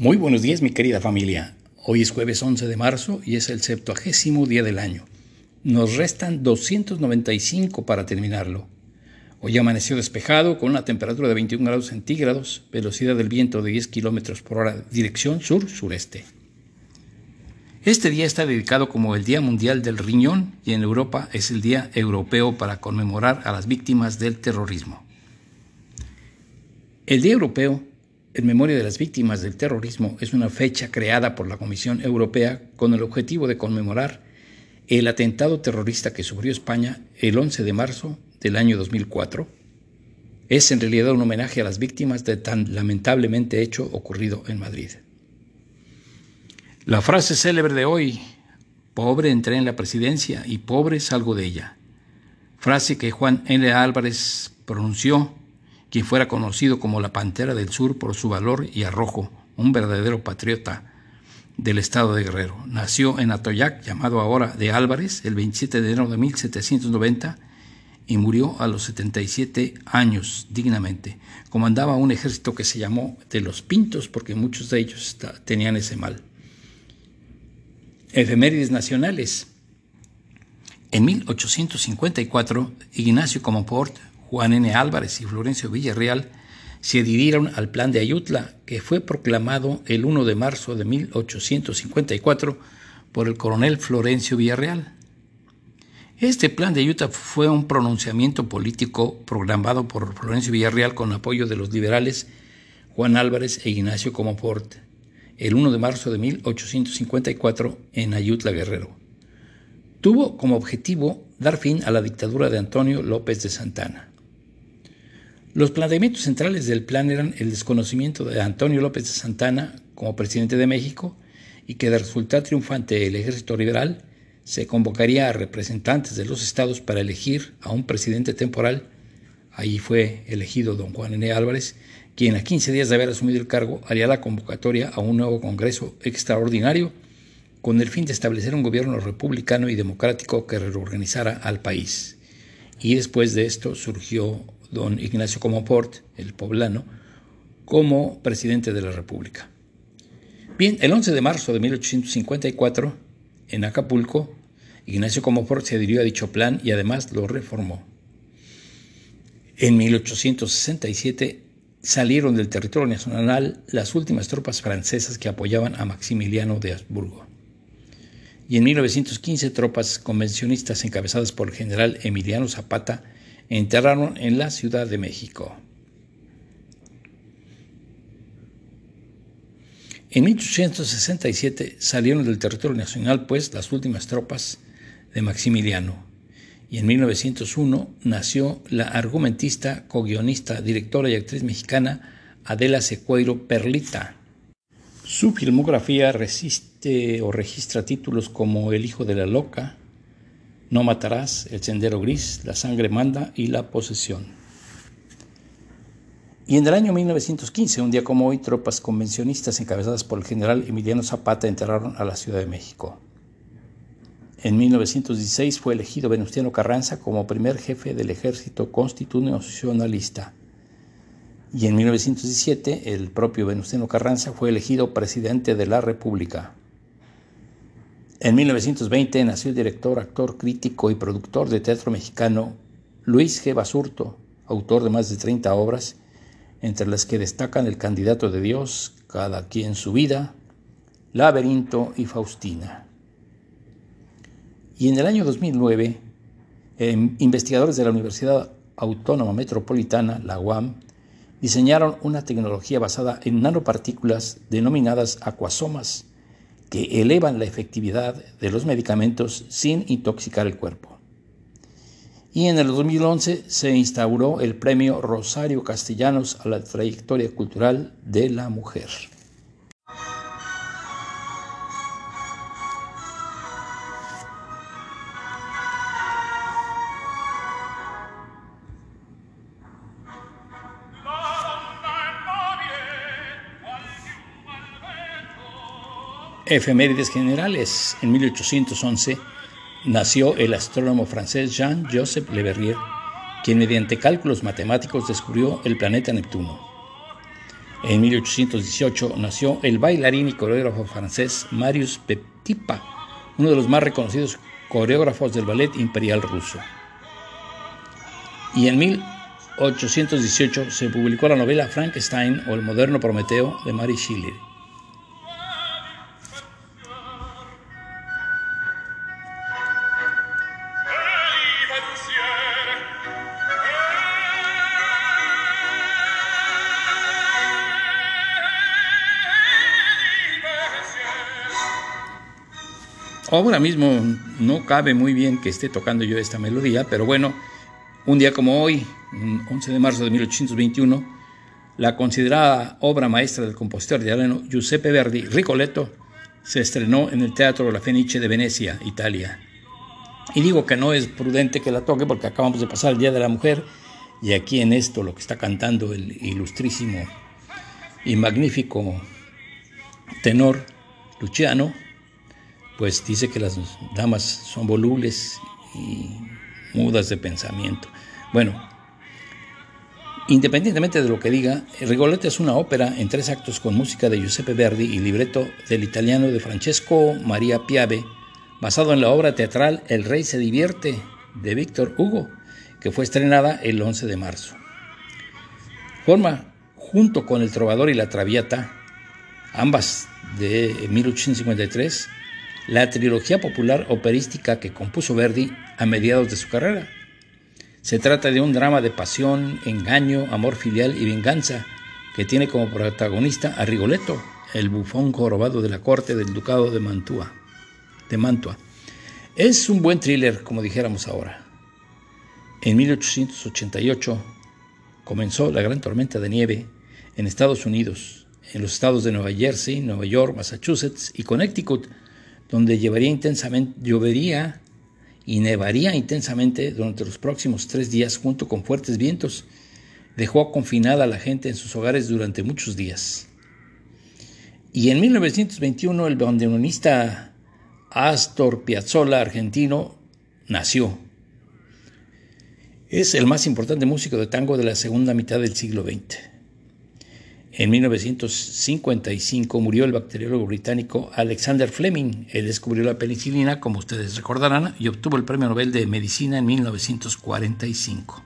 Muy buenos días, mi querida familia. Hoy es jueves 11 de marzo y es el septuagésimo día del año. Nos restan 295 para terminarlo. Hoy amaneció despejado con una temperatura de 21 grados centígrados, velocidad del viento de 10 kilómetros por hora, dirección sur-sureste. Este día está dedicado como el Día Mundial del Riñón y en Europa es el Día Europeo para conmemorar a las víctimas del terrorismo. El Día Europeo en memoria de las víctimas del terrorismo es una fecha creada por la Comisión Europea con el objetivo de conmemorar el atentado terrorista que sufrió España el 11 de marzo del año 2004. Es en realidad un homenaje a las víctimas de tan lamentablemente hecho ocurrido en Madrid. La frase célebre de hoy, pobre entré en la presidencia y pobre salgo de ella. Frase que Juan N. Álvarez pronunció quien fuera conocido como la Pantera del Sur por su valor y arrojo, un verdadero patriota del estado de Guerrero. Nació en Atoyac, llamado ahora de Álvarez, el 27 de enero de 1790 y murió a los 77 años dignamente. Comandaba un ejército que se llamó de los Pintos porque muchos de ellos tenían ese mal. Efemérides nacionales. En 1854, Ignacio Comoport Juan N. Álvarez y Florencio Villarreal se adhirieron al Plan de Ayutla, que fue proclamado el 1 de marzo de 1854 por el coronel Florencio Villarreal. Este plan de Ayutla fue un pronunciamiento político programado por Florencio Villarreal con apoyo de los liberales Juan Álvarez e Ignacio Comoport, el 1 de marzo de 1854 en Ayutla Guerrero. Tuvo como objetivo dar fin a la dictadura de Antonio López de Santana. Los planteamientos centrales del plan eran el desconocimiento de Antonio López de Santana como presidente de México y que de resultar triunfante el ejército liberal se convocaría a representantes de los estados para elegir a un presidente temporal. Ahí fue elegido don Juan N. Álvarez, quien a 15 días de haber asumido el cargo haría la convocatoria a un nuevo Congreso extraordinario con el fin de establecer un gobierno republicano y democrático que reorganizara al país. Y después de esto surgió don Ignacio Comoport, el poblano, como presidente de la República. Bien, el 11 de marzo de 1854, en Acapulco, Ignacio Comoport se adhirió a dicho plan y además lo reformó. En 1867 salieron del territorio nacional las últimas tropas francesas que apoyaban a Maximiliano de Habsburgo. Y en 1915 tropas convencionistas encabezadas por el general Emiliano Zapata enterraron en la Ciudad de México. En 1867 salieron del territorio nacional pues las últimas tropas de Maximiliano y en 1901 nació la argumentista, co-guionista, directora y actriz mexicana Adela Secueiro Perlita. Su filmografía resiste o registra títulos como El hijo de la loca, no matarás, el sendero gris, la sangre manda y la posesión. Y en el año 1915, un día como hoy, tropas convencionistas encabezadas por el general Emiliano Zapata enterraron a la Ciudad de México. En 1916 fue elegido Venustiano Carranza como primer jefe del ejército constitucionalista. Y en 1917 el propio Venustiano Carranza fue elegido presidente de la República. En 1920 nació el director, actor, crítico y productor de teatro mexicano Luis G. Basurto, autor de más de 30 obras, entre las que destacan El candidato de Dios, Cada quien su vida, Laberinto y Faustina. Y en el año 2009, em, investigadores de la Universidad Autónoma Metropolitana, la UAM, diseñaron una tecnología basada en nanopartículas denominadas acuasomas, que elevan la efectividad de los medicamentos sin intoxicar el cuerpo. Y en el 2011 se instauró el premio Rosario Castellanos a la trayectoria cultural de la mujer. Efemérides generales. En 1811 nació el astrónomo francés Jean-Joseph Le Verrier, quien mediante cálculos matemáticos descubrió el planeta Neptuno. En 1818 nació el bailarín y coreógrafo francés Marius Petipa, uno de los más reconocidos coreógrafos del ballet imperial ruso. Y en 1818 se publicó la novela Frankenstein o el moderno Prometeo de Mary Shelley. Ahora mismo no cabe muy bien que esté tocando yo esta melodía, pero bueno, un día como hoy, 11 de marzo de 1821, la considerada obra maestra del compositor italiano Giuseppe Verdi, Ricoletto, se estrenó en el Teatro La Fenice de Venecia, Italia. Y digo que no es prudente que la toque porque acabamos de pasar el Día de la Mujer y aquí en esto lo que está cantando el ilustrísimo y magnífico tenor Luciano, pues dice que las damas son volubles y mudas de pensamiento. Bueno, independientemente de lo que diga, Rigoletto es una ópera en tres actos con música de Giuseppe Verdi y libreto del italiano de Francesco Maria Piave, basado en la obra teatral El Rey se divierte de Víctor Hugo, que fue estrenada el 11 de marzo. Forma, junto con El Trovador y la Traviata, ambas de 1853, la trilogía popular operística que compuso Verdi a mediados de su carrera. Se trata de un drama de pasión, engaño, amor filial y venganza que tiene como protagonista a Rigoletto, el bufón jorobado de la corte del ducado de Mantua. De Mantua. Es un buen thriller, como dijéramos ahora. En 1888 comenzó la gran tormenta de nieve en Estados Unidos, en los estados de Nueva Jersey, Nueva York, Massachusetts y Connecticut, donde llevaría intensamente, llovería y nevaría intensamente durante los próximos tres días junto con fuertes vientos. Dejó confinada a la gente en sus hogares durante muchos días. Y en 1921 el bandoneonista Astor Piazzolla, argentino, nació. Es el más importante músico de tango de la segunda mitad del siglo XX. En 1955 murió el bacteriólogo británico Alexander Fleming. Él descubrió la penicilina, como ustedes recordarán, y obtuvo el Premio Nobel de Medicina en 1945.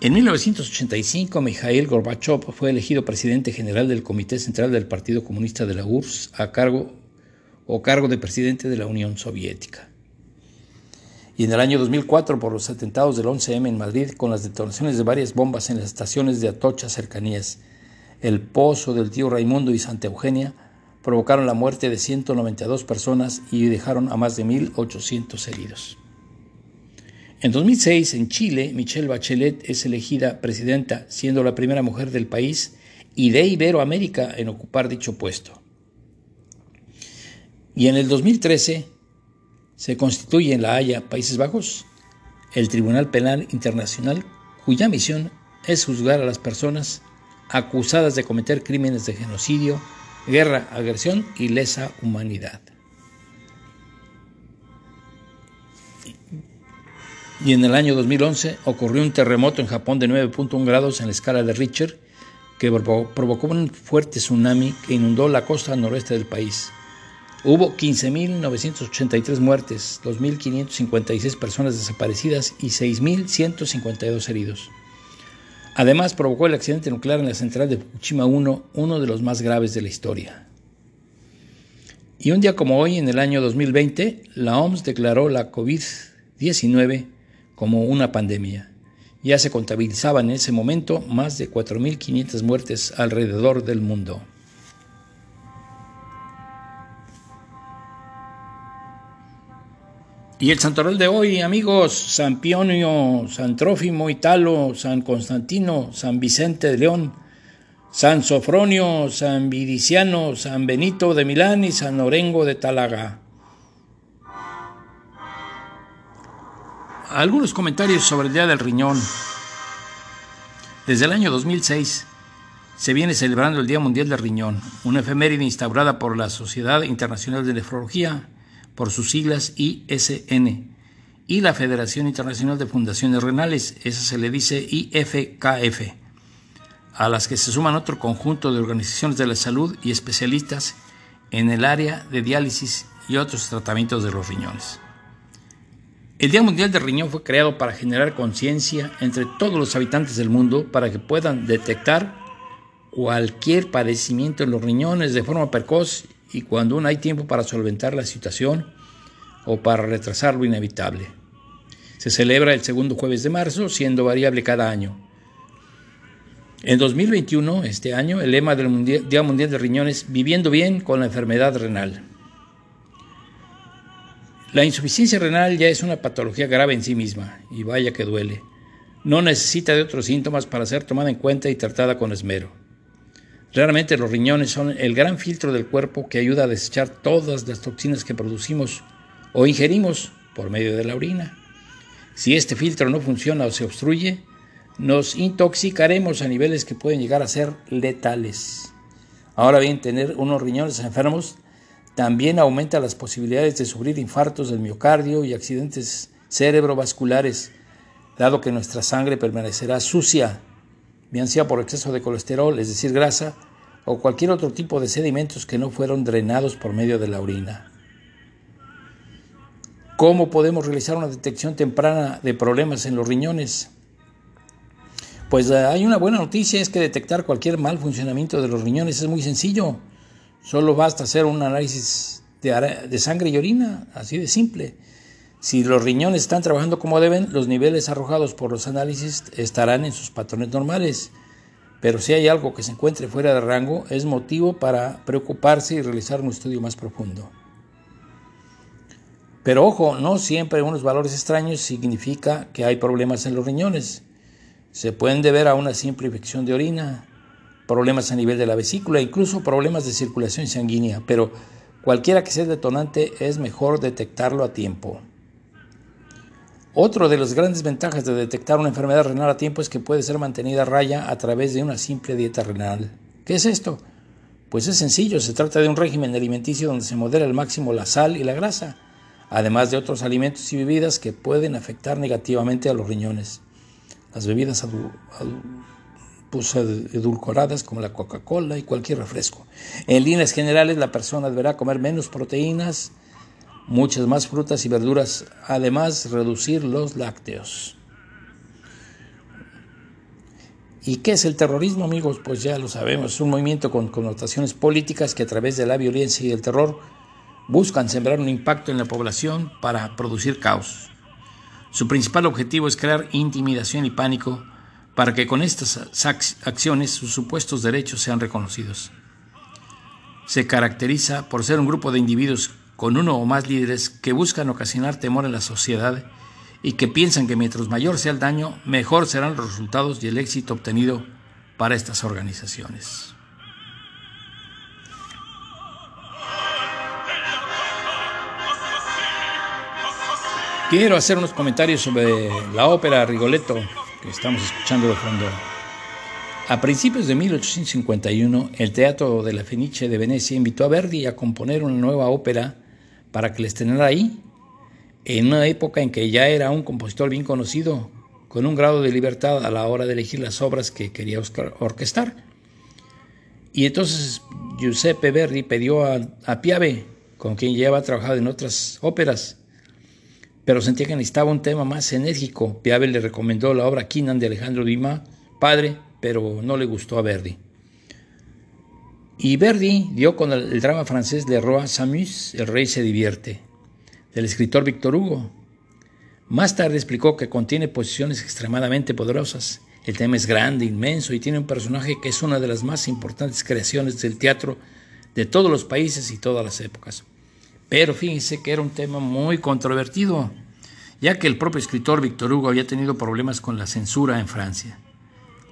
En 1985, Mikhail Gorbachev fue elegido presidente general del Comité Central del Partido Comunista de la URSS a cargo o cargo de presidente de la Unión Soviética y en el año 2004 por los atentados del 11M en Madrid con las detonaciones de varias bombas en las estaciones de Atocha cercanías. El Pozo del Tío Raimundo y Santa Eugenia provocaron la muerte de 192 personas y dejaron a más de 1.800 heridos. En 2006, en Chile, Michelle Bachelet es elegida presidenta, siendo la primera mujer del país y de Iberoamérica en ocupar dicho puesto. Y en el 2013, se constituye en La Haya, Países Bajos, el Tribunal Penal Internacional, cuya misión es juzgar a las personas acusadas de cometer crímenes de genocidio, guerra, agresión y lesa humanidad. Y en el año 2011 ocurrió un terremoto en Japón de 9.1 grados en la escala de Richter que provocó un fuerte tsunami que inundó la costa noroeste del país. Hubo 15.983 muertes, 2.556 personas desaparecidas y 6.152 heridos. Además, provocó el accidente nuclear en la central de Fukushima 1, uno de los más graves de la historia. Y un día como hoy, en el año 2020, la OMS declaró la COVID-19 como una pandemia. Ya se contabilizaban en ese momento más de 4.500 muertes alrededor del mundo. Y el santoral de hoy, amigos, San Pionio, San Trófimo Italo, San Constantino, San Vicente de León, San Sofronio, San Vidiciano, San Benito de Milán y San Orengo de Talaga. Algunos comentarios sobre el Día del Riñón. Desde el año 2006 se viene celebrando el Día Mundial del Riñón, una efeméride instaurada por la Sociedad Internacional de Nefrología por sus siglas ISN, y la Federación Internacional de Fundaciones Renales, esa se le dice IFKF. a las que se suman otro conjunto de organizaciones de la salud y especialistas en el área de diálisis y otros tratamientos de los riñones. El Día Mundial del Riñón fue creado para generar conciencia entre todos los habitantes del mundo para que puedan detectar cualquier padecimiento en los riñones de forma precoz y cuando aún hay tiempo para solventar la situación o para retrasar lo inevitable. Se celebra el segundo jueves de marzo, siendo variable cada año. En 2021, este año, el lema del Día Mundial de Riñones, viviendo bien con la enfermedad renal. La insuficiencia renal ya es una patología grave en sí misma, y vaya que duele. No necesita de otros síntomas para ser tomada en cuenta y tratada con esmero. Realmente los riñones son el gran filtro del cuerpo que ayuda a desechar todas las toxinas que producimos o ingerimos por medio de la orina. Si este filtro no funciona o se obstruye, nos intoxicaremos a niveles que pueden llegar a ser letales. Ahora bien, tener unos riñones enfermos también aumenta las posibilidades de sufrir infartos del miocardio y accidentes cerebrovasculares, dado que nuestra sangre permanecerá sucia, bien sea por exceso de colesterol, es decir, grasa, o cualquier otro tipo de sedimentos que no fueron drenados por medio de la orina. ¿Cómo podemos realizar una detección temprana de problemas en los riñones? Pues eh, hay una buena noticia, es que detectar cualquier mal funcionamiento de los riñones es muy sencillo. Solo basta hacer un análisis de, sangre y orina, así de simple. Si los riñones están trabajando como deben, los niveles arrojados por los análisis estarán en sus patrones normales. Pero si hay algo que se encuentre fuera de rango, es motivo para preocuparse y realizar un estudio más profundo. Pero ojo, no siempre unos valores extraños significa que hay problemas en los riñones. Se pueden deber a una simple infección de orina, problemas a nivel de la vesícula, incluso problemas de circulación sanguínea, pero cualquiera que sea detonante es mejor detectarlo a tiempo. Otro de las grandes ventajas de detectar una enfermedad renal a tiempo es que puede ser mantenida a raya a través de una simple dieta renal. ¿Qué es esto? Pues es sencillo, se trata de un régimen alimenticio donde se modera al máximo la sal y la grasa, además de otros alimentos y bebidas que pueden afectar negativamente a los riñones las bebidas pues, edulcoradas como la Coca-Cola y cualquier refresco. En líneas generales, la persona deberá comer menos proteínas, muchas más frutas y verduras, además reducir los lácteos. ¿Y qué es el terrorismo, amigos? Pues ya lo sabemos, es un movimiento con connotaciones políticas que a través de la violencia y el terror buscan sembrar un impacto en la población para producir caos. Su principal objetivo es crear intimidación y pánico para que con estas acciones sus supuestos derechos sean reconocidos. Se caracteriza por ser un grupo de individuos con uno o más líderes que buscan ocasionar temor en la sociedad y que piensan que mientras mayor sea el daño, mejor serán los resultados y el éxito obtenido para estas organizaciones. Quiero hacer unos comentarios sobre la ópera Rigoletto que estamos escuchando de fondo. A principios de 1851, el Teatro de la Fenice de Venecia invitó a Verdi a componer una nueva ópera para que la estrenara ahí, en una época en que ya era un compositor bien conocido, con un grado de libertad a la hora de elegir las obras que quería orquestar. Y entonces Giuseppe Verdi pidió a, a Piave, con quien ya había trabajado en otras óperas, pero sentía que necesitaba un tema más enérgico. Piave le recomendó la obra Quinan de Alejandro Dumas, padre, pero no le gustó a Verdi. Y Verdi dio con el, drama francés Le Roi s'amuse, El rey se divierte, del escritor Victor Hugo. Más tarde explicó que contiene posiciones extremadamente poderosas. El tema es grande, inmenso y tiene un personaje que es una de las más importantes creaciones del teatro de todos los países y todas las épocas. Pero fíjense que era un tema muy controvertido, ya que el propio escritor Víctor Hugo había tenido problemas con la censura en Francia.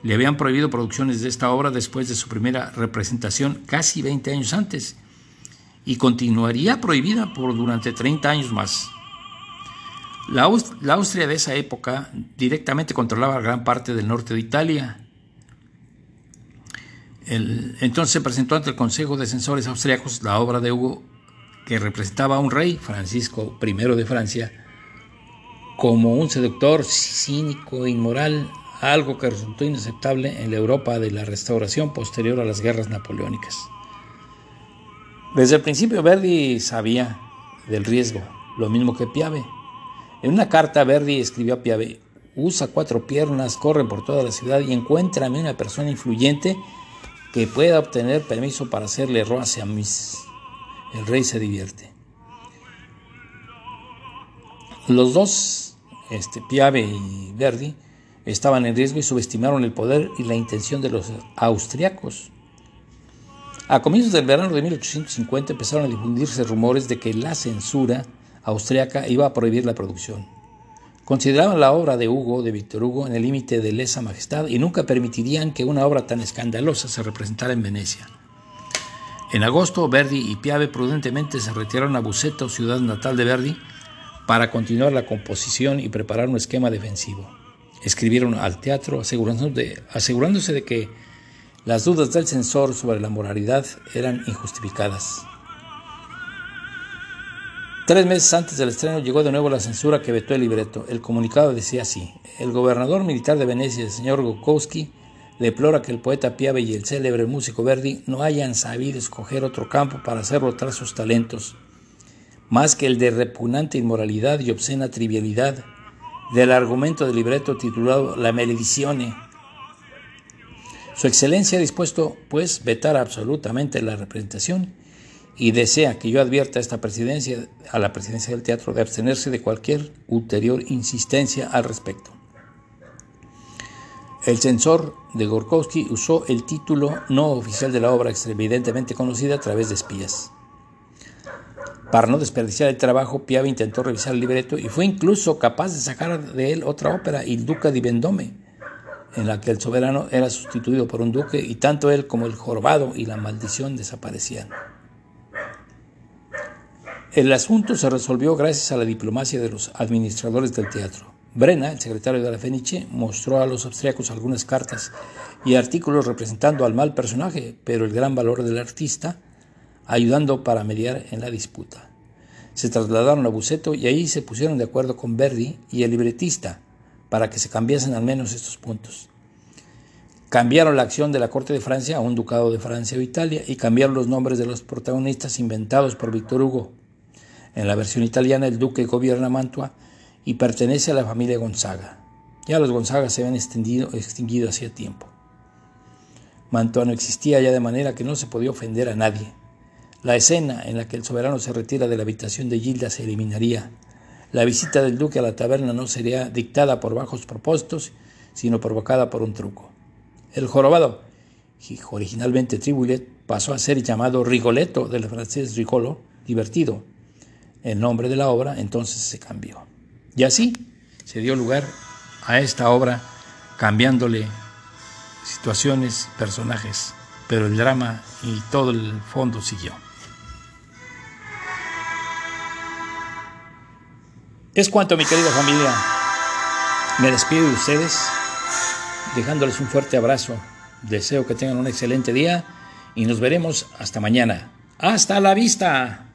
Le habían prohibido producciones de esta obra después de su primera representación casi 20 años antes y continuaría prohibida por durante 30 años más. La, Austria de esa época directamente controlaba gran parte del norte de Italia. entonces se presentó ante el Consejo de Censores Austriacos la obra de Hugo que representaba a un rey, Francisco I de Francia, como un seductor cínico inmoral, algo que resultó inaceptable en la Europa de la restauración posterior a las guerras napoleónicas. Desde el principio Verdi sabía del riesgo, lo mismo que Piave. En una carta Verdi escribió a Piave, usa cuatro piernas, corre por toda la ciudad y encuéntrame una persona influyente que pueda obtener permiso para hacerle roce a mis. El rey se divierte. Los dos, este, Piave y Verdi, estaban en riesgo y subestimaron el poder y la intención de los austriacos. A comienzos del verano de 1850 empezaron a difundirse rumores de que la censura austriaca iba a prohibir la producción. Consideraban la obra de Hugo, de Víctor Hugo, en el límite de lesa majestad y nunca permitirían que una obra tan escandalosa se representara en Venecia. En agosto, Verdi y Piave prudentemente se retiraron a Buceto, ciudad natal de Verdi, para continuar la composición y preparar un esquema defensivo. Escribieron al teatro asegurándose de, asegurándose de que las dudas del censor sobre la moralidad eran injustificadas. Tres meses antes del estreno llegó de nuevo la censura que vetó el libreto. El comunicado decía así: El gobernador militar de Venecia, el señor Gokowski, deplora que el poeta Piave y el célebre músico Verdi no hayan sabido escoger otro campo para hacer rotar sus talentos, más que el de repugnante inmoralidad y obscena trivialidad del argumento del libreto titulado La Maledizione su excelencia ha dispuesto, pues, vetar absolutamente la representación y desea que yo advierta a esta presidencia, a la presidencia del teatro, de abstenerse de cualquier ulterior insistencia al respecto. El censor de Gorkowski usó el título no oficial de la obra, evidentemente conocida a través de espías. Para no desperdiciar el trabajo, Piave intentó revisar el libreto y fue incluso capaz de sacar de él otra ópera, Il Duca di Vendome, en la que el soberano era sustituido por un duque y tanto él como el jorobado y la maldición desaparecían. El asunto se resolvió gracias a la diplomacia de los administradores del teatro. Brena, el secretario de la Fenice, mostró a los austriacos algunas cartas y artículos representando al mal personaje, pero el gran valor del artista, ayudando para mediar en la disputa. Se trasladaron a Buceto y ahí se pusieron de acuerdo con Verdi y el libretista, para que se cambiasen al menos estos puntos. Cambiaron la acción de la corte de Francia a un ducado de Francia o Italia y cambiaron los nombres de los protagonistas inventados por Víctor Hugo. En la versión italiana el duque gobierna Mantua y pertenece a la familia Gonzaga. Ya los Gonzaga se habían extinguido, extinguido hacía tiempo. Mantua no existía ya de manera que no se podía ofender a nadie. La escena en la que el soberano se retira de la habitación de Gilda se eliminaría la visita del duque a la taberna no sería dictada por bajos propósitos, sino provocada por un truco. El jorobado, originalmente Tribulet, pasó a ser llamado Rigoletto del francés Rigolo, divertido. El nombre de la obra entonces se cambió. Y así se dio lugar a esta obra, cambiándole situaciones, personajes, pero el drama y todo el fondo siguió. Es cuanto, mi querida familia. Me despido de ustedes, dejándoles un fuerte abrazo. Deseo que tengan un excelente día y nos veremos hasta mañana. Hasta la vista.